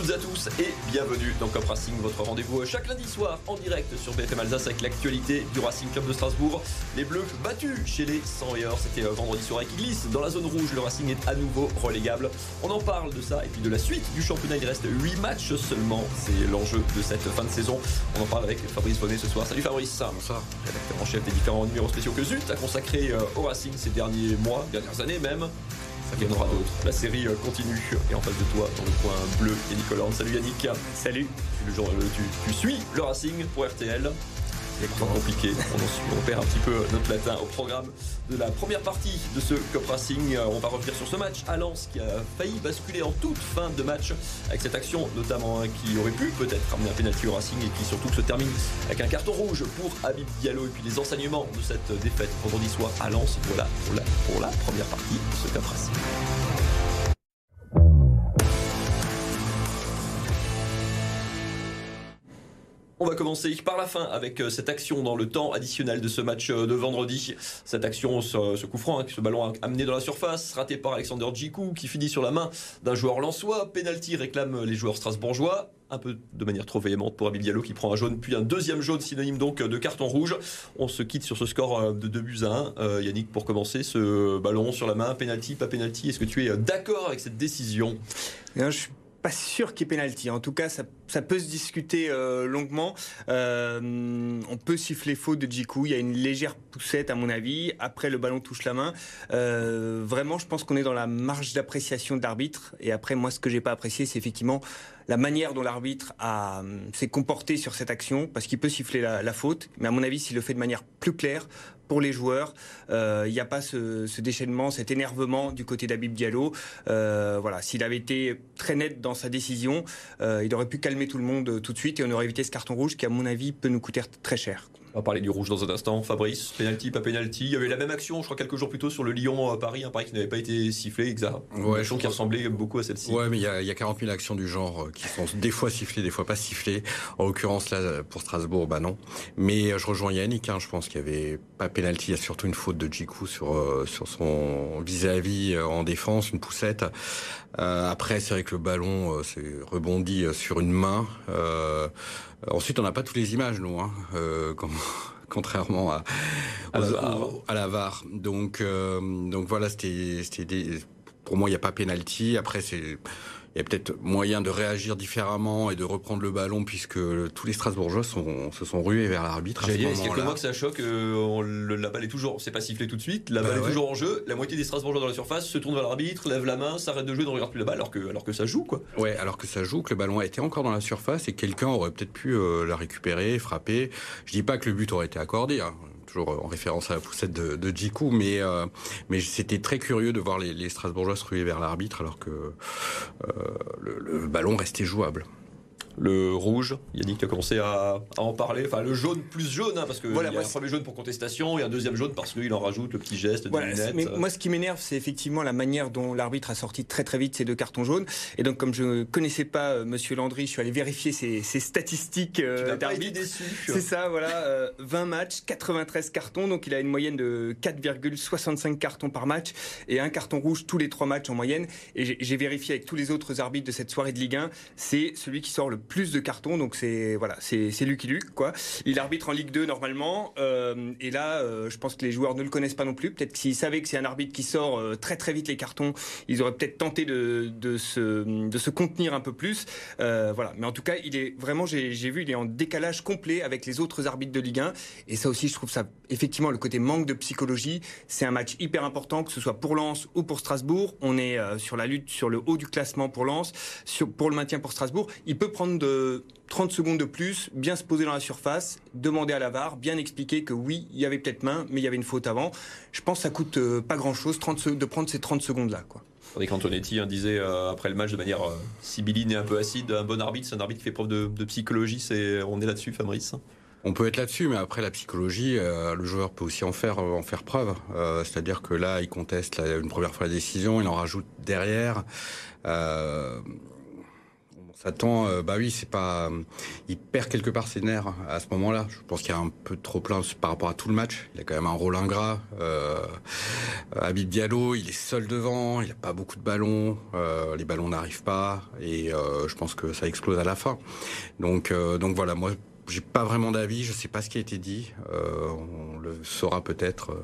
toutes et à tous et bienvenue dans Cop Racing, votre rendez-vous chaque lundi soir en direct sur BFM Alsace avec l'actualité du Racing Club de Strasbourg. Les Bleus battus chez les 100 meilleurs, c'était euh, vendredi soir qui glisse dans la zone rouge. Le Racing est à nouveau relégable. On en parle de ça et puis de la suite du championnat. Il reste 8 matchs seulement. C'est l'enjeu de cette fin de saison. On en parle avec Fabrice Bonnet ce soir. Salut Fabrice. Bonsoir. Rédacteur en chef des différents numéros spéciaux que Zut a consacré euh, au Racing ces derniers mois, dernières années même. D'autres. La série euh, continue. Et en face de toi, dans le coin bleu, Yannick Hollande. Salut Yannick. Salut. Le jour, tu, tu suis le Racing pour RTL. Compliqué. On, perd un petit peu notre latin au programme de la première partie de ce Cup Racing. On va revenir sur ce match à Lens qui a failli basculer en toute fin de match avec cette action notamment hein, qui aurait pu peut-être ramener un pénalty au Racing et qui surtout se termine avec un carton rouge pour Habib Diallo et puis les enseignements de cette défaite vendredi soir à Lens. Voilà pour la, pour la première partie de ce Cup Racing. On va commencer par la fin avec cette action dans le temps additionnel de ce match de vendredi. Cette action, ce, coup franc, hein, ce ballon amené dans la surface, raté par Alexander Djikou, qui finit sur la main d'un joueur lensois. Penalty réclame les joueurs strasbourgeois un peu de manière trop véhémente pour Abib Diallo qui prend un jaune puis un deuxième jaune synonyme donc de carton rouge. On se quitte sur ce score de 2 buts à 1. Euh, Yannick, pour commencer, ce ballon sur la main, penalty, pas penalty, est-ce que tu es d'accord avec cette décision? Pas sûr qu'il y ait pénalty. En tout cas, ça, peut se discuter euh, longuement. Euh, on peut siffler faute de Djikou. Il y a une légère poussette, à mon avis. Après, le ballon touche la main. Euh, vraiment, je pense qu'on est dans la marge d'appréciation de l'arbitre. Et après, moi, ce que j'ai pas apprécié, c'est effectivement la manière dont l'arbitre s'est comporté sur cette action, parce qu'il peut siffler la, la, faute. Mais à mon avis, s'il le fait de manière plus claire, pour les joueurs. Euh, il n'y a pas ce, déchaînement, cet énervement du côté d'Abib Diallo. Euh, voilà, s'il avait été très net dans sa décision, euh, il aurait pu calmer tout le monde tout de suite et on aurait évité ce carton rouge qui, à mon avis, peut nous coûter très cher. On va parler du rouge dans un instant. Fabrice, penalty, pas penalty. Il y avait la même action, je crois, quelques jours plus tôt sur le Lyon-Paris, un Paris qui n'avait pas été sifflé, exact. Ouais, une action qui ressemblait beaucoup à celle-ci. Ouais, mais il y, a, il y, a, 40 000 actions du genre qui sont des fois sifflées, des fois pas sifflées. En l'occurrence, là, pour Strasbourg, bah non. Mais je rejoins Yannick, hein, je pense qu'il y avait pas penalty. Il y a surtout une faute de Djikou sur, euh, sur son vis-à-vis -vis en défense, une poussette. Euh, après, c'est vrai que le ballon euh, s'est rebondi sur une main. Euh, ensuite, on n'a pas toutes les images, nous. Hein, comme contrairement à, à, à, à, la VAR. Donc, euh, donc voilà, c'était, des, pour moi, il n'y a pas pénalty. Après, c'est il y a peut-être moyen de réagir différemment et de reprendre le ballon puisque tous les Strasbourgeois sont, se sont rués vers l'arbitre. J'ai dit, est-ce quelques mois que ça choque euh, La balle est toujours, c'est pas sifflé tout de suite, la balle bah, est ouais. toujours en jeu, la moitié des Strasbourgeois dans la surface se tournent vers l'arbitre, lève la main, s'arrête de jouer, ne regarde plus la balle alors que, alors que ça joue quoi. Ouais, alors que ça joue, que le ballon a été encore dans la surface et quelqu'un aurait peut-être pu euh, la récupérer, frapper. Je dis pas que le but aurait été accordé, hein toujours en référence à la poussette de, de Djikou, mais euh, mais c'était très curieux de voir les, les Strasbourgeois se ruer vers l'arbitre alors que euh, le, ballon restait jouable le rouge. Yannick, tu as commencé à, à, en parler. Enfin, le jaune plus jaune, hein, parce qu'il voilà, y a un premier jaune pour contestation et un deuxième jaune parce qu'il en rajoute le petit geste de voilà, Mais moi, ce qui m'énerve, c'est effectivement la manière dont l'arbitre a sorti très très vite ces deux cartons jaunes. Et donc, comme je ne connaissais pas euh, Monsieur Landry, je suis allé vérifier ses, ses statistiques euh, d'arbitre. C'est ça, voilà. Euh, 20 matchs, 93 cartons. Donc, il a une moyenne de 4,65 cartons par match et un carton rouge tous les trois matchs en moyenne. Et j'ai vérifié avec tous les autres arbitres de cette soirée de Ligue 1. C'est celui qui sort le plus de cartons, donc c'est voilà, c'est Lucky Luke quoi. Il arbitre en Ligue 2 normalement, euh, et là, euh, je pense que les joueurs ne le connaissent pas non plus. Peut-être s'ils savaient que c'est un arbitre qui sort euh, très très vite les cartons, ils auraient peut-être tenté de, de, se, de se contenir un peu plus. Voilà, mais en tout cas, il est vraiment, j'ai vu, il est en décalage complet avec les autres arbitres de Ligue 1, et ça aussi, je trouve ça effectivement le côté manque de psychologie. C'est un match hyper important, que ce soit pour Lens ou pour Strasbourg. On est sur la lutte sur le haut du classement pour Lens, sur, pour le maintien pour Strasbourg. Il peut prendre de 30 secondes de plus, bien se poser dans la surface, demander à la VAR, bien expliquer que oui, il y avait peut-être main, mais il y avait une faute avant. Je pense que ça coûte euh, pas grand-chose de prendre ces 30 secondes-là. quoi. Tandis qu'Antonetti hein, disait euh, après le match de manière euh, sibylline et un peu acide, un bon arbitre, c'est un arbitre qui fait preuve de, de psychologie, c'est, on est là-dessus Fabrice? On peut être là-dessus, mais après la psychologie, euh, le joueur peut aussi en faire en faire preuve. Euh, c'est-à-dire que là, il conteste une première fois la décision, il en rajoute derrière. S'attend, euh, bah oui, c'est pas, il perd quelque part ses nerfs à ce moment-là. Je pense qu'il y a un peu trop plein par rapport à tout le match. Il a quand même un rôle ingrat. Euh, Habib Diallo, il est seul devant, il a pas beaucoup de ballons, euh, les ballons n'arrivent pas, et euh, je pense que ça explose à la fin. Donc, donc voilà, moi. J'ai pas vraiment d'avis, je sais pas ce qui a été dit. On le saura peut-être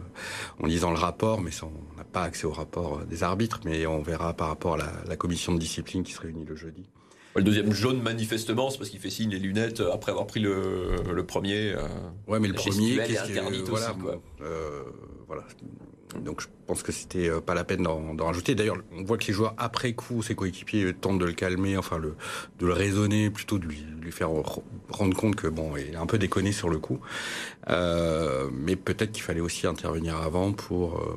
en lisant le rapport, mais on n'a pas accès au rapport des arbitres, mais on verra par rapport à la commission de discipline qui se réunit le jeudi. Le deuxième jaune, manifestement, c'est parce qu'il fait signe les lunettes après avoir pris le, le premier. Euh, ouais, mais le premier, qu'est-ce que voilà, aussi, quoi. Euh, voilà. Donc je pense que c'était pas la peine d'en rajouter. D'ailleurs, on voit que les joueurs après coup, ses coéquipiers tentent de le calmer, enfin le, de le raisonner, plutôt de lui, lui faire rendre compte que bon, il est un peu déconné sur le coup. Euh, mais peut-être qu'il fallait aussi intervenir avant pour euh,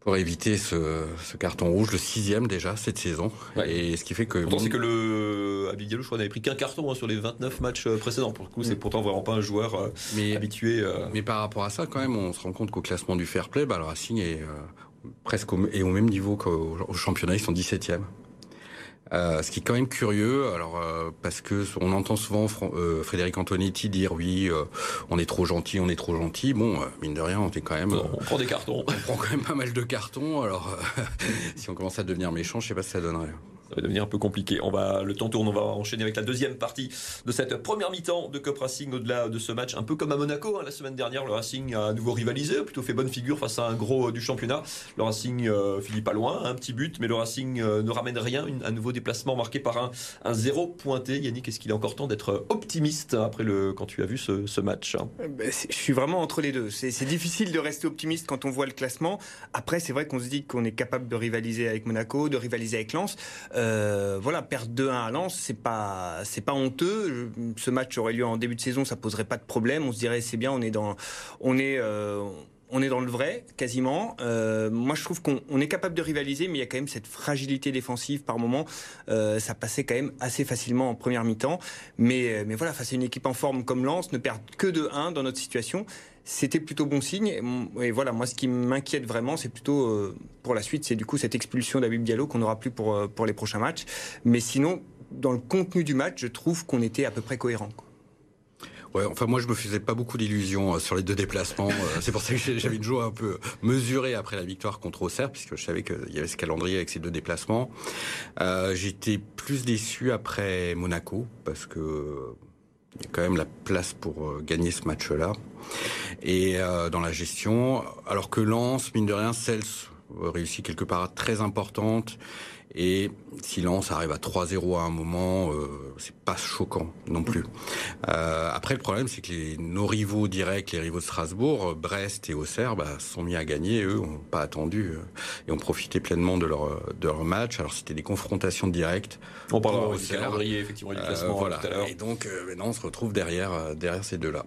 pour éviter ce, ce, carton rouge, le sixième déjà cette saison. Ouais. Et ce qui fait que. Pourtant, c'est que le Abid Diallo, je crois, n'avait pris qu'un carton hein, sur les 29 matchs euh, précédents. Pour le coup, c'est Mm. pourtant vraiment pas un joueur euh, mais, habitué. euh. mais par rapport à ça, quand même, on se rend compte qu'au classement du fair play, bah, le Racing est euh, presque au, est au même niveau qu'au au championnat. Ils sont 17e. Euh, ce qui est quand même curieux, alors euh, parce que on entend souvent Fr euh, Frédéric Antonetti dire oui, euh, on est trop gentil, on est trop gentil. Bon, euh, mine de rien, on est quand même, on prend des cartons. on prend quand même pas mal de cartons. Alors, euh, si on commence à devenir méchant, je sais pas si ça donnerait. Ça va devenir un peu compliqué. On va, le temps tourne, on va enchaîner avec la deuxième partie de cette première mi-temps de Cup Racing au-delà de ce match. Un peu comme à Monaco, hein, la semaine dernière, le Racing a à nouveau rivalisé, plutôt fait bonne figure face à un gros euh, du championnat. Le Racing euh, finit pas loin, un petit but, mais le Racing euh, ne ramène rien. Un nouveau déplacement marqué par un, zéro pointé. Yannick, est-ce qu'il est encore temps d'être optimiste après le, quand tu as vu ce, match hein? Je suis vraiment entre les deux. C'est difficile de rester optimiste quand on voit le classement. Après, c'est vrai qu'on se dit qu'on est capable de rivaliser avec Monaco, de rivaliser avec Lens. Euh, voilà, perdre 2-1 à Lens, c'est pas, c'est pas honteux. Ce match aurait lieu en début de saison, ça poserait pas de problème. On se dirait c'est bien, on est dans, on est, euh, on est dans le vrai quasiment. Euh, moi, je trouve qu'on on est capable de rivaliser, mais il y a quand même cette fragilité défensive par moment. Ça passait quand même assez facilement en première mi-temps, mais, mais voilà, face à une équipe en forme comme Lens, ne perdre que de 1 dans notre situation c'était plutôt bon signe. Et voilà, moi, ce qui m'inquiète vraiment, c'est plutôt euh, pour la suite, c'est du coup cette expulsion d'Abib Diallo qu'on n'aura plus pour, euh, pour les prochains matchs. Mais sinon, dans le contenu du match, je trouve qu'on était à peu près cohérent. Ouais, enfin moi je me faisais pas beaucoup d'illusions euh, sur les deux déplacements. C'est pour ça que j'avais une joie un peu mesurée après la victoire contre Auxerre, puisque je savais qu'il y avait ce calendrier avec ces deux déplacements. J'étais plus déçu après Monaco, parce que il y a quand même la place pour euh, gagner ce match-là. Et euh, dans la gestion, alors que Lens, mine de rien, Cels réussit quelque part très importante. Et si Lens arrive à 3-0 à un moment, euh, c'est pas choquant non plus. Euh, après, le problème, c'est que les, nos rivaux directs, les rivaux de Strasbourg, Brest et Auxerre, bah, sont mis à gagner. Eux, ont pas attendu euh, et ont profité pleinement de leur de leur match. Alors, c'était des confrontations directes. On parlera du calendrier, effectivement, du classement Euh, voilà. tout à l'heure. Et donc, euh, maintenant, on se retrouve derrière euh, derrière ces deux-là.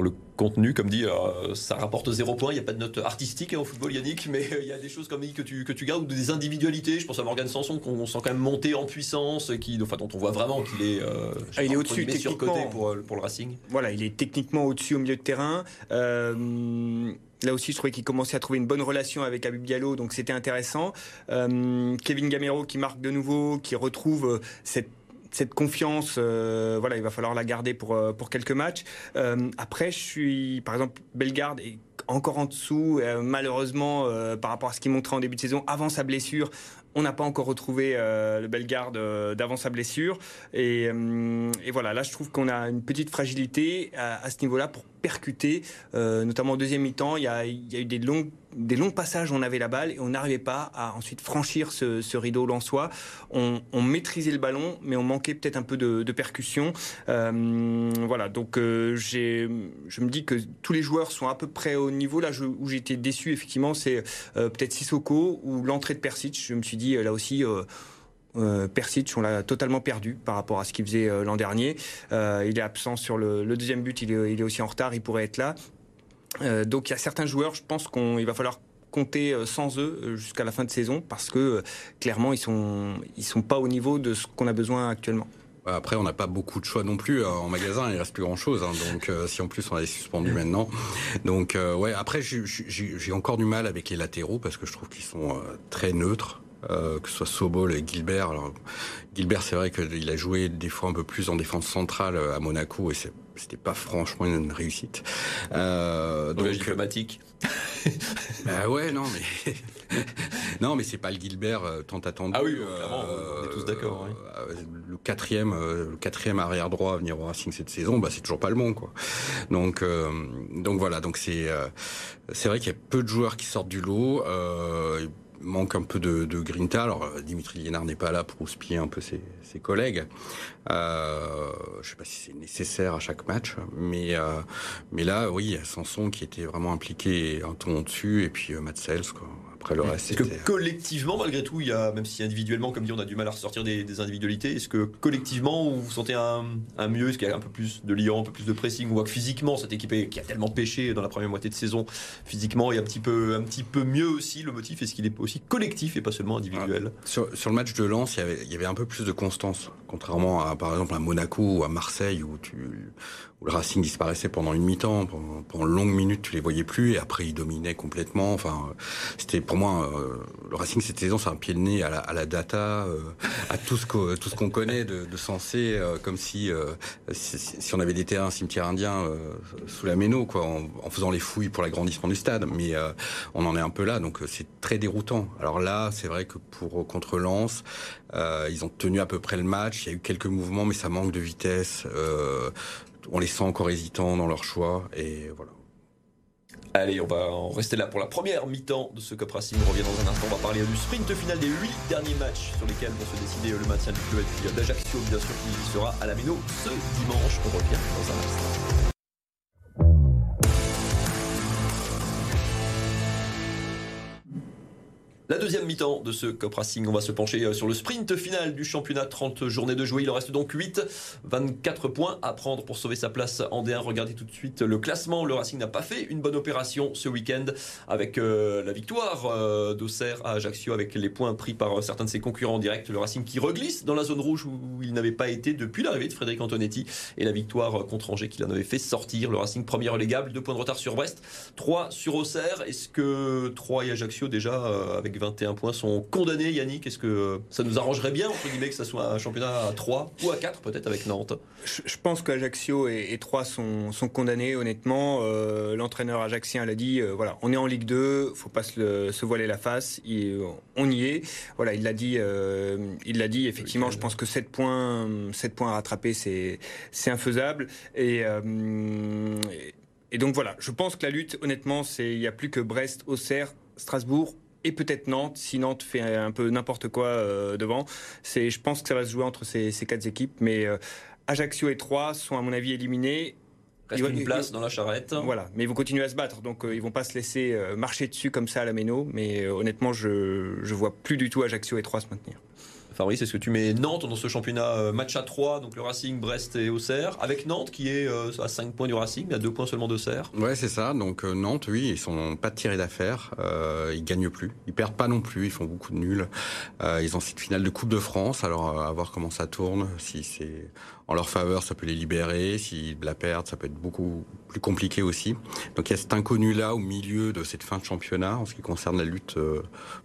Le contenu, comme dit, euh, ça rapporte zéro point. Il n'y a pas de note artistique hein, au football, Yannick, mais euh, il y a des choses comme dit que tu, que tu gardes ou des individualités. Je pense à Morgan Sanson qu'on sent quand même monter en puissance, qui, enfin, dont on voit vraiment qu'il est, euh, Ah, il est au-dessus techniquement. pour, pour le Racing. Voilà, il est techniquement au-dessus au milieu de terrain. Euh, Là aussi, je trouvais qu'il commençait à trouver une bonne relation avec Abib Diallo, donc c'était intéressant. Kevin Gamero qui marque de nouveau, qui retrouve cette cette confiance, euh, voilà, il va falloir la garder pour euh, pour quelques matchs. Euh, après, je suis, par exemple, Bellegarde est encore en dessous, malheureusement, par rapport à ce qu'il montrait en début de saison, avant sa blessure. On n'a pas encore retrouvé le Bellegarde d'avant sa blessure. Et, voilà, là, je trouve qu'on a une petite fragilité à, ce niveau-là pour percuter, notamment au deuxième mi-temps. Il y a, y a eu des longs, des longs passages on avait la balle et on n'arrivait pas à ensuite franchir ce, rideau lensois. On, on, maîtrisait le ballon, mais on manquait peut-être un peu de, percussion. Euh, voilà, donc euh, je me dis que tous les joueurs sont à peu près au niveau. Là où été déçu, effectivement, c'est euh, peut-être Sissoko ou l'entrée de Persic. Je me suis dit, là aussi. Euh, Persic, on l'a totalement perdu par rapport à ce qu'il faisait l'an dernier. Il est absent sur le, deuxième but, il est, aussi en retard, il pourrait être là. Euh, donc il y a certains joueurs, je pense qu'il va falloir compter euh, sans eux jusqu'à la fin de saison parce que euh, clairement ils sont ils sont pas au niveau de ce qu'on a besoin actuellement. Après, on n'a pas beaucoup de choix non plus en magasin. Il reste plus grand chose. Hein, donc, euh, si en plus on a les suspendus maintenant, donc euh, ouais. Après, j'ai encore du mal avec les latéraux parce que je trouve qu'ils sont euh, très neutres. Que ce soit Sobol et Gilbert. Alors, Gilbert, c'est vrai qu'il a joué des fois un peu plus en défense centrale à Monaco et c'était pas franchement une réussite. Euh, donc diplomatique. bah ouais, non mais non mais c'est pas le Gilbert euh, tant attendu. Ah oui, on est tous d'accord. Euh, le quatrième, euh, le quatrième arrière droit à venir au Racing cette saison, bah c'est toujours pas le bon quoi. Donc donc voilà, donc c'est c'est vrai qu'il y a peu de joueurs qui sortent du lot manque un peu de, de grinta. Alors euh, Dimitri Liénard n'est pas là pour houspiller un peu ses, ses collègues. Euh, je sais pas si c'est nécessaire à chaque match, mais euh, mais là, oui, il y a Sanson qui était vraiment impliqué un ton au-dessus, et puis euh, Matt Sels, quoi. Après le reste, est-ce que collectivement, malgré tout, il y a, même si individuellement, comme dit, on a du mal à ressortir des, des individualités, est-ce que collectivement, vous sentez un, un mieux? Est-ce qu'il y a un peu plus de liant, un peu plus de pressing? Voit que physiquement, cette équipe qui a tellement pêché dans la première moitié de saison, physiquement, il y a un petit peu, un petit peu mieux aussi. Le motif, est-ce qu'il est aussi collectif et pas seulement individuel? Sur, sur, le match de Lens, il y, avait, il y avait un peu plus de constance, contrairement à, par exemple, à Monaco ou à Marseille, où tu le Racing disparaissait pendant une mi-temps, pendant, pendant une longue minute, tu les voyais plus, et après ils dominaient complètement. Enfin, c'était pour moi euh, le Racing cette saison, c'est un pied de nez à la, data, euh, à tout ce qu'on connaît de, de sensé, euh, comme si, on avait des terrains cimetières indiens sous la méno, quoi, en, en, faisant les fouilles pour l'agrandissement du stade. Mais on en est un peu là, donc c'est très déroutant. Alors là, c'est vrai que pour contre Lens, ils ont tenu à peu près le match. Il y a eu quelques mouvements, mais ça manque de vitesse on les sent encore hésitants dans leur choix et voilà. Allez, on va rester là pour la première mi-temps de ce Cup Racing. On revient dans un instant. On va parler du sprint final des 8 derniers matchs sur lesquels vont se décider le maintien du club d'Ajaccio, bien sûr, qui sera à la Mino ce dimanche. On revient dans un instant. La deuxième mi-temps de ce Cup Racing, on va se pencher euh, sur le sprint final du championnat. 30 journées de jouer, il en reste donc 8. 24 points à prendre pour sauver sa place en D1. Regardez tout de suite le classement. Le Racing n'a pas fait une bonne opération ce week-end avec euh, la victoire euh, d'Auxerre à Ajaccio avec les points pris par certains de ses concurrents en direct. Le Racing qui reglisse dans la zone rouge où il n'avait pas été depuis l'arrivée de Frédéric Antonetti et la victoire contre Angers qui l'en avait fait sortir. Le Racing premier relégable, deux points de retard sur Brest, 3 sur Auxerre. Est-ce que 3 et Ajaccio déjà avec 21 points sont condamnés, Yannick. Est-ce que ça nous arrangerait bien, entre guillemets, que ça soit un championnat à 3 ou à 4 peut-être avec Nantes? Je pense qu'Ajaccio et, 3 sont, sont, condamnés, honnêtement. Euh, l'entraîneur ajaxien l'a dit, euh, voilà, on est en Ligue 2, faut pas se, se voiler la face, on y est. Voilà, il l'a dit, euh, il l'a dit, effectivement, je pense que 7 points, 7 points à rattraper, c'est infaisable. Et, et donc voilà, je pense que la lutte, honnêtement, c'est il n'y a plus que Brest, Auxerre, Strasbourg et peut-être Nantes, si Nantes fait un peu n'importe quoi euh, devant. C'est, je pense que ça va se jouer entre ces, ces quatre équipes, mais euh, Ajaccio et Troyes sont à mon avis éliminés. Reste une place dans la charrette. Voilà, mais ils vont continuer à se battre, donc euh, ils vont pas se laisser marcher dessus comme ça à la méno. Mais honnêtement, je je vois plus du tout Ajaccio et Troyes se maintenir. Fabrice, est-ce que tu mets Nantes dans ce championnat euh, match à 3, donc le Racing, Brest et Auxerre, avec Nantes qui est euh, à 5 points du Racing, à 2 points seulement d'Auxerre? Ouais, c'est ça. Donc euh, Nantes, oui, ils sont pas tirés d'affaire. Euh, ils gagnent plus. Ils perdent pas non plus. Ils font beaucoup de nuls. Ils ont cette finale de Coupe de France. Alors à voir comment ça tourne. Si c'est en leur faveur, ça peut les libérer. S'ils la perdent, ça peut être beaucoup plus compliqué aussi. Donc il y a cet inconnu là au milieu de cette fin de championnat en ce qui concerne la lutte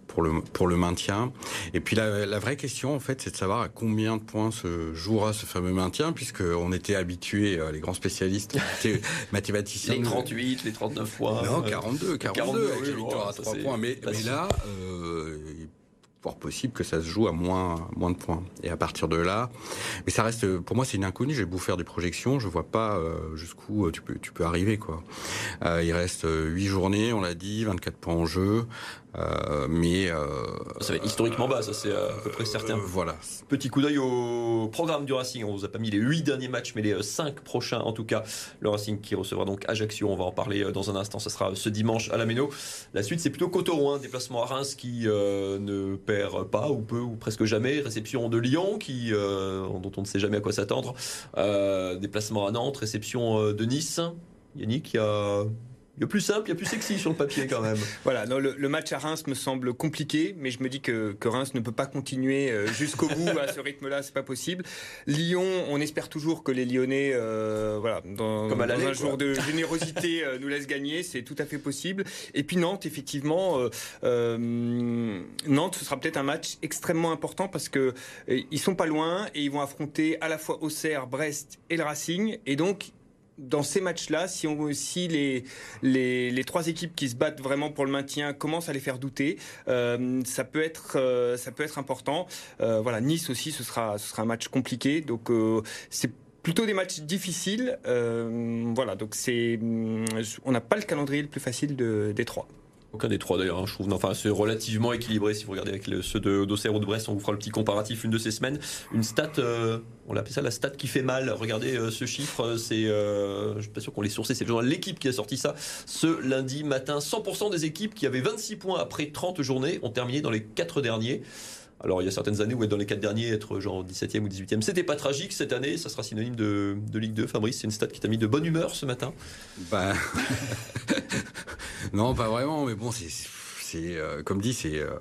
pour le pour le maintien. Et puis la, la vraie question en fait, c'est de savoir à combien de points se jouera ce fameux maintien, puisque on était habitués, euh, les grands spécialistes mathématiciens, les 38, les 39 points, non 42, 42, 42 avec victoire à 3 points. Mais, mais là, euh, fort possible que ça se joue à moins moins de points. Et à partir de là, mais ça reste pour moi c'est une inconnue. J'ai beau faire des projections, je vois pas euh, jusqu'où euh, tu peux tu peux arriver quoi. Euh, il reste 8 journées, on l'a dit, 24 points en jeu. Euh, mais euh, ça va être historiquement bas, ça c'est à peu près certain. Euh, voilà. Petit coup d'œil au programme du Racing. On vous a pas mis les 8 derniers matchs, mais les 5 prochains en tout cas. Le Racing qui recevra donc Ajaccio. On va en parler dans un instant. Ça sera ce dimanche à la Méno. La suite, c'est plutôt Cotorouin, déplacement à Reims qui ne perd pas ou peu ou presque jamais. Réception de Lyon qui dont on ne sait jamais à quoi s'attendre. déplacement à Nantes, réception de Nice. Yannick, il y a Il y a plus simple, il y a plus sexy sur le papier quand même. Voilà, le, match à Reims me semble compliqué, mais je me dis que, que Reims ne peut pas continuer euh, jusqu'au bout à ce rythme-là, c'est pas possible. Lyon, on espère toujours que les Lyonnais, euh, voilà, dans, dans un jour de générosité, euh, nous laissent gagner, c'est tout à fait possible. Et puis Nantes, effectivement, Nantes, ce sera peut-être un match extrêmement important parce que ils sont pas loin et ils vont affronter à la fois Auxerre, Brest et le Racing, et donc dans ces matchs-là, si, les, trois équipes qui se battent vraiment pour le maintien commencent à les faire douter, euh, ça, peut être, euh, ça peut être important. Euh, voilà, Nice aussi, ce sera, un match compliqué. Donc, c'est plutôt des matchs difficiles. voilà, donc on n'a pas le calendrier le plus facile de, des trois. Aucun des trois d'ailleurs, hein, je trouve. Enfin, c'est relativement équilibré si vous regardez avec ceux de d'Auxerre ou de Brest. On vous fera le petit comparatif une de ces semaines. Une stat, euh, on l'appelle ça la stat qui fait mal. Regardez euh, ce chiffre, euh, c'est, je suis pas sûr qu'on l'ait sourcé, c'est le journal L'équipe qui a sorti ça ce lundi matin. 100% des équipes qui avaient 26 points après 30 journées ont terminé dans les 4 derniers. Alors il y a certaines années où être dans les quatre derniers, être genre 17e ou 18e, c'était pas tragique. Cette année, ça sera synonyme de, Ligue 2. Fabrice, c'est une stat qui t'a mis de bonne humeur ce matin bah... Non, pas vraiment, mais bon, c'est, euh, comme dit, c'est... Euh,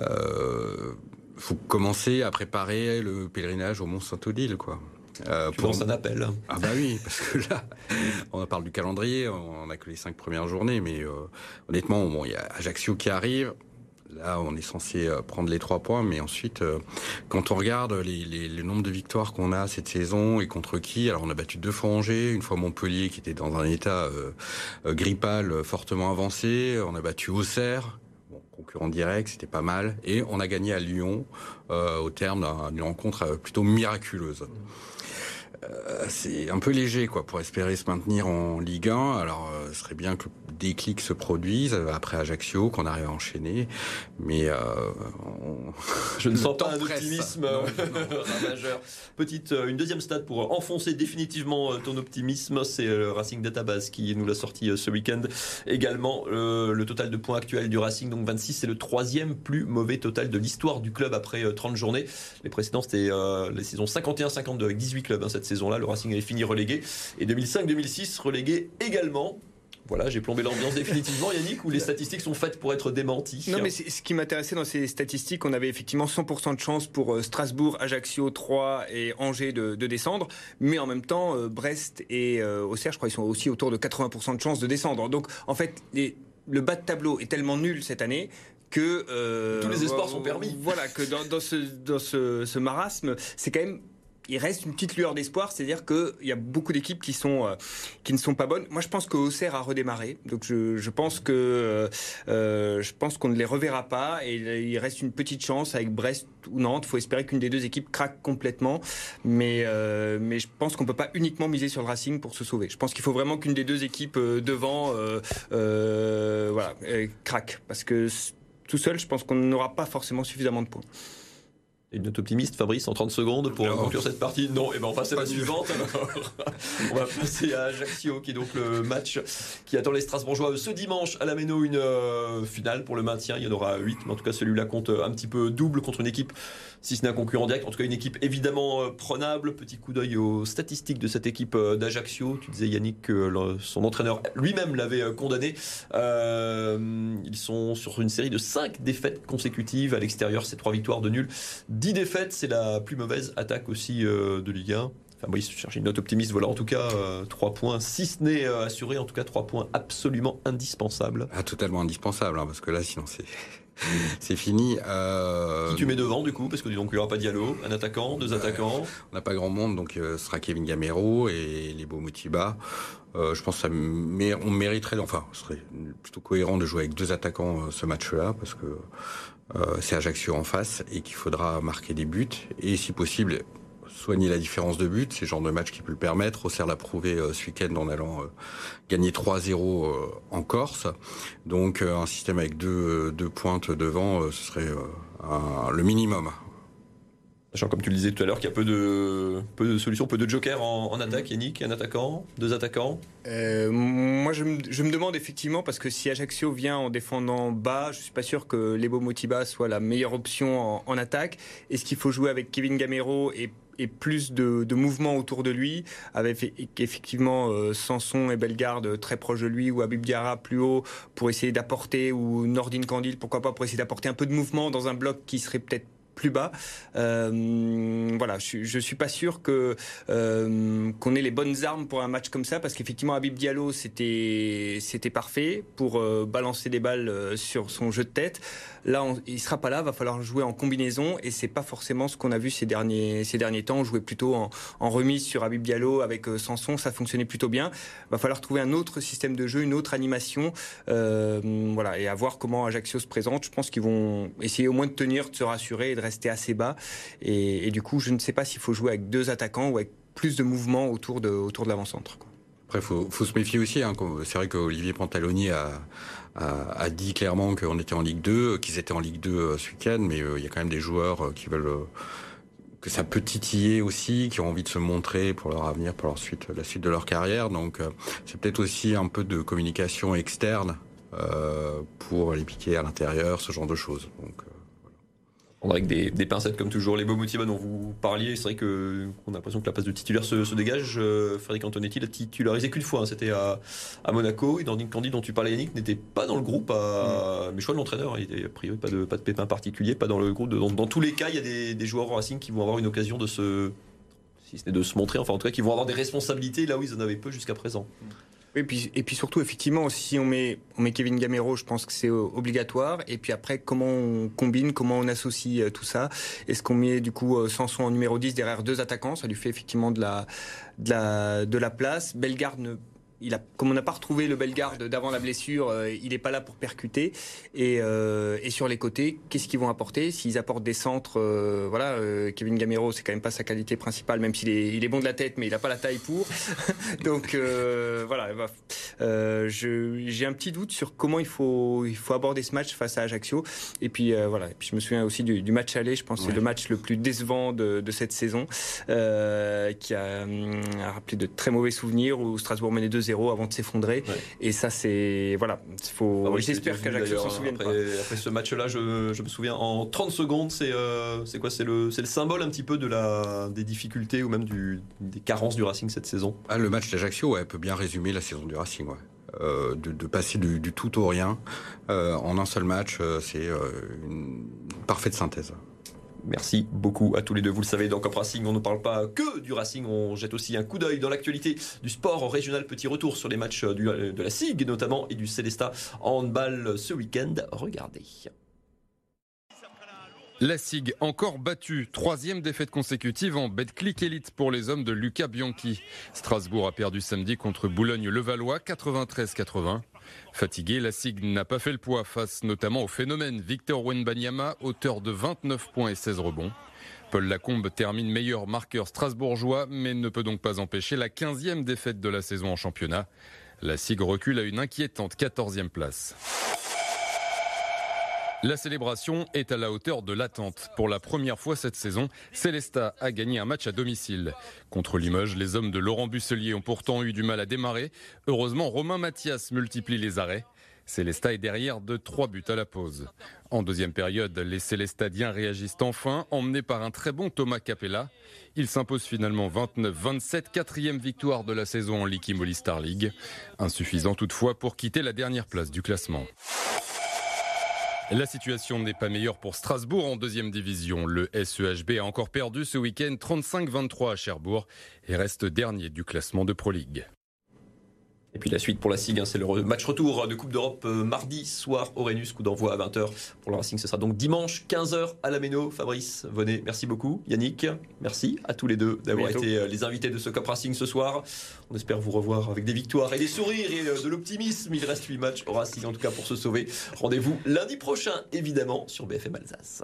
euh, faut commencer à préparer le pèlerinage au Mont Saint-Odile, quoi. Euh, pour un appel. Ah bah oui, parce que là, on parle du calendrier, on n'a que les cinq premières journées, mais honnêtement, bon, il y a Ajaccio qui arrive, Là, on est censé euh, prendre les trois points, mais ensuite, euh, quand on regarde les, les, de victoires qu'on a cette saison et contre qui, alors on a battu deux fois Angers, une fois Montpellier qui était dans un état euh, grippal fortement avancé, on a battu Auxerre, bon, concurrent direct, c'était pas mal, et on a gagné à Lyon au terme d'une rencontre plutôt miraculeuse. Euh, c'est un peu léger quoi pour espérer se maintenir en Ligue 1. Alors, euh, ce serait bien que des clics se produisent euh, après Ajaccio, qu'on arrive à enchaîner. Mais je ne sens pas un optimisme majeur. Petite, une deuxième stade pour enfoncer définitivement ton optimisme, c'est le Racing Database qui nous l'a sorti ce week-end. Également, le total de points actuel du Racing, donc 26, c'est le troisième plus mauvais total de l'histoire du club après 30 journées. Les précédents, c'était les saisons 51-52 avec 18 clubs hein, cette saison-là. Le Racing avait fini relégué. Et 2005-2006, relégué également. Voilà, j'ai plombé l'ambiance définitivement, Yannick, où les statistiques sont faites pour être démenties. Non, mais ce qui m'intéressait dans ces statistiques, on avait effectivement 100% de chance pour euh, Strasbourg, Ajaccio, Troyes et Angers de, descendre, mais en même temps, euh, Brest et euh, Auxerre, je crois, ils sont aussi autour de 80% de chance de descendre. Donc, en fait, le bas de tableau est tellement nul cette année que tous les espoirs sont permis. Voilà que dans, ce, dans ce, ce marasme, c'est quand même il reste une petite lueur d'espoir, c'est-à-dire qu'il y a beaucoup d'équipes qui euh, qui ne sont pas bonnes. Moi, je pense que Auxerre a redémarré, donc je, pense que euh, euh, je qu'on ne les reverra pas et il reste une petite chance avec Brest ou Nantes. Il faut espérer qu'une des deux équipes craque complètement, mais mais je pense qu'on peut pas uniquement miser sur le Racing pour se sauver. Je pense qu'il faut vraiment qu'une des deux équipes devant voilà craque parce que tout seul, je pense qu'on n'aura pas forcément suffisamment de points. Une note optimiste, Fabrice, en 30 secondes pour conclure cette partie Non, et eh ben on passe à la suivante on va passer à Ajaccio, qui est donc le match qui attend les Strasbourgeois ce dimanche à la Méno, une euh, finale pour le maintien. Il y en aura 8, mais en tout cas celui-là compte un petit peu double contre une équipe si ce n'est un concurrent direct. En tout cas, une équipe évidemment euh, prenable. Petit coup d'œil aux statistiques de cette équipe euh, d'Ajaccio. Tu disais, Yannick, que son entraîneur lui-même l'avait euh, condamné. ils sont sur une série de 5 défaites consécutives. À l'extérieur, c'est 3 victoires de nul. 10 défaites, c'est la plus mauvaise attaque aussi de Ligue 1. Enfin, oui, je cherche une note optimiste. Voilà, en tout cas, 3 points, si ce n'est assuré, en tout cas, 3 points absolument indispensables. Ah, totalement indispensable, hein, parce que là, sinon, c'est. c'est fini. Euh... Qui tu mets devant du coup Parce que donc il n'y aura pas Diallo, un attaquant, deux attaquants. on n'a pas grand monde, donc euh, ce sera Kevin Gamero et les beaux Moutiba. Euh, je pense que ça on mériterait, enfin, ce serait plutôt cohérent de jouer avec deux attaquants euh, ce match-là, parce que euh, c'est Ajaccio en face et qu'il faudra marquer des buts et si possible soigner la différence de but. C'est le genre de match qui peut le permettre. Auxerre l'a prouvé euh, ce week-end en allant euh, gagner 3-0 euh, en Corse. Donc un système avec deux, deux pointes devant, ce serait le minimum. Sachant, comme tu le disais tout à l'heure, qu'il y a peu de, peu de solutions, peu de jokers en, en attaque. Yannick, un attaquant, deux attaquants euh, Moi, je me, je me, demande effectivement, parce que si Ajaccio vient en défendant bas, je suis pas sûr que Lebo Motiba soit la meilleure option en, en attaque. Est-ce qu'il faut jouer avec Kevin Gamero et et plus de, de mouvements autour de lui, avec effectivement euh, Sanson et Bellegarde très proches de lui, ou Abib Diarra plus haut pour essayer d'apporter, ou Nordine Candil, pourquoi pas, pour essayer d'apporter un peu de mouvement dans un bloc qui serait peut-être plus bas. Euh, voilà, je, suis pas sûr que euh, qu'on ait les bonnes armes pour un match comme ça, parce qu'effectivement, Habib Diallo, c'était c'était parfait pour euh, balancer des balles sur son jeu de tête. Là, on, il sera pas là, va falloir jouer en combinaison, et c'est pas forcément ce qu'on a vu ces derniers ces derniers temps. On jouait plutôt en, en remise sur Habib Diallo avec Sanson, ça fonctionnait plutôt bien. Va falloir trouver un autre système de jeu, une autre animation, voilà, et à voir comment Ajaccio se présente. Je pense qu'ils vont essayer au moins de tenir, de se rassurer et de rester assez bas. Et, du coup, je ne sais pas s'il faut jouer avec deux attaquants ou avec plus de mouvements autour de, autour de l'avant-centre. Après, il faut, faut, se méfier aussi. Hein. C'est vrai qu'Olivier Pantaloni a, a, dit clairement qu'on était en Ligue 2, qu'ils étaient en Ligue 2 ce week-end, mais euh, il y a quand même des joueurs euh, qui veulent euh, que ça peut titiller aussi, qui ont envie de se montrer pour leur avenir, pour leur suite, la suite de leur carrière. Donc, c'est peut-être aussi un peu de communication externe euh, pour les piquer à l'intérieur, ce genre de choses. Donc, avec des, des, pincettes comme toujours. Les Bomotiva dont vous parliez, c'est vrai que on a l'impression que la place de titulaire se, se dégage. Euh, Frédéric Antonetti l'a titularisé qu'une fois, hein, c'était à, à, Monaco. Et Dandine Candy dont tu parlais Yannick n'était pas dans le groupe, à, mm. mais choix de l'entraîneur. Il était a priori pas de, pas de pépin particulier, pas dans le groupe. De, dans, dans, tous les cas, il y a des, des joueurs Racing qui vont avoir une occasion de se, si ce n'est de se montrer, enfin en tout cas, qui vont avoir des responsabilités là où ils en avaient peu jusqu'à présent. Et puis, et puis surtout, effectivement, si on met, on met Kevin Gamero, je pense que c'est obligatoire. Et puis après, comment on combine, comment on associe euh, tout ça? Est-ce qu'on met du coup euh, Sanson en numéro 10 derrière deux attaquants? Ça lui fait effectivement de la, de la, de la place. Bellegarde ne il a, comme on n'a pas retrouvé le Bellegarde d'avant la blessure, euh, il n'est pas là pour percuter. Et, euh, et sur les côtés, qu'est-ce qu'ils vont apporter S'ils apportent des centres, euh, voilà, Kevin Gamero, c'est quand même pas sa qualité principale, même s'il est, il est bon de la tête, mais il n'a pas la taille pour. Donc voilà, euh, j'ai un petit doute sur comment il faut, il faut aborder ce match face à Ajaccio. Et puis voilà, et puis je me souviens aussi du, du match aller. Je pense que c'est le match le plus décevant de, de cette saison, qui a, a, rappelé de très mauvais souvenirs où Strasbourg menait 2 avant de s'effondrer. Ouais. Et ça, c'est. Voilà. Faut... Ah oui, J'espère qu'Ajaccio s'en souvienne après, pas. Après ce match-là, je, je, me souviens, en 30 secondes, c'est euh, quoi C'est le, le symbole un petit peu de la, des difficultés ou même du, des carences du Racing cette saison ah, Le match d'Ajaccio ouais, peut bien résumer la saison du Racing. Ouais. Euh, de, de, passer du, du, tout au rien euh, en un seul match, euh, c'est une parfaite synthèse. Merci beaucoup à tous les deux. Vous le savez, dans Cop Racing, on ne parle pas que du Racing, on jette aussi un coup d'œil dans l'actualité du sport régional. Petit retour sur les matchs du, de la SIG notamment et du Célesta handball ce week-end. Regardez. La SIG encore battue, troisième défaite consécutive en Betclic Elite pour les hommes de Lucas Bianchi. Strasbourg a perdu samedi contre Boulogne-Levallois 93-80. Fatigué, la SIG n'a pas fait le poids face notamment au phénomène Victor Wenbanyama, auteur de 29 points et 16 rebonds. Paul Lacombe termine meilleur marqueur strasbourgeois, mais ne peut donc pas empêcher la 15e défaite de la saison en championnat. La SIG recule à une inquiétante 14e place. La célébration est à la hauteur de l'attente. Pour la première fois cette saison, Célesta a gagné un match à domicile. Contre Limoges, les hommes de Laurent Busselier ont pourtant eu du mal à démarrer. Heureusement, Romain Mathias multiplie les arrêts. Célesta est derrière de trois buts à la pause. En deuxième période, les Célestadiens réagissent enfin, emmenés par un très bon Thomas Capella. Il s'impose finalement 29-27, quatrième victoire de la saison en Ligue Molly Star League. Insuffisant toutefois pour quitter la dernière place du classement. La situation n'est pas meilleure pour Strasbourg en deuxième division. Le SEHB a encore perdu ce week-end 35-23 à Cherbourg et reste dernier du classement de Pro League. Et puis la suite pour la SIG, hein, c'est le match retour de Coupe d'Europe euh, mardi soir au Rhenus, coup d'envoi à 20h. Pour le Racing, ce sera donc dimanche 15h à la Méno. Fabrice, venez, merci beaucoup. Yannick, merci à tous les deux d'avoir été euh, les invités de ce Cup Racing ce soir. On espère vous revoir avec des victoires et des sourires et euh, de l'optimisme. Il reste 8 matchs au Racing en tout cas pour se sauver. Rendez-vous lundi prochain évidemment sur BFM Alsace.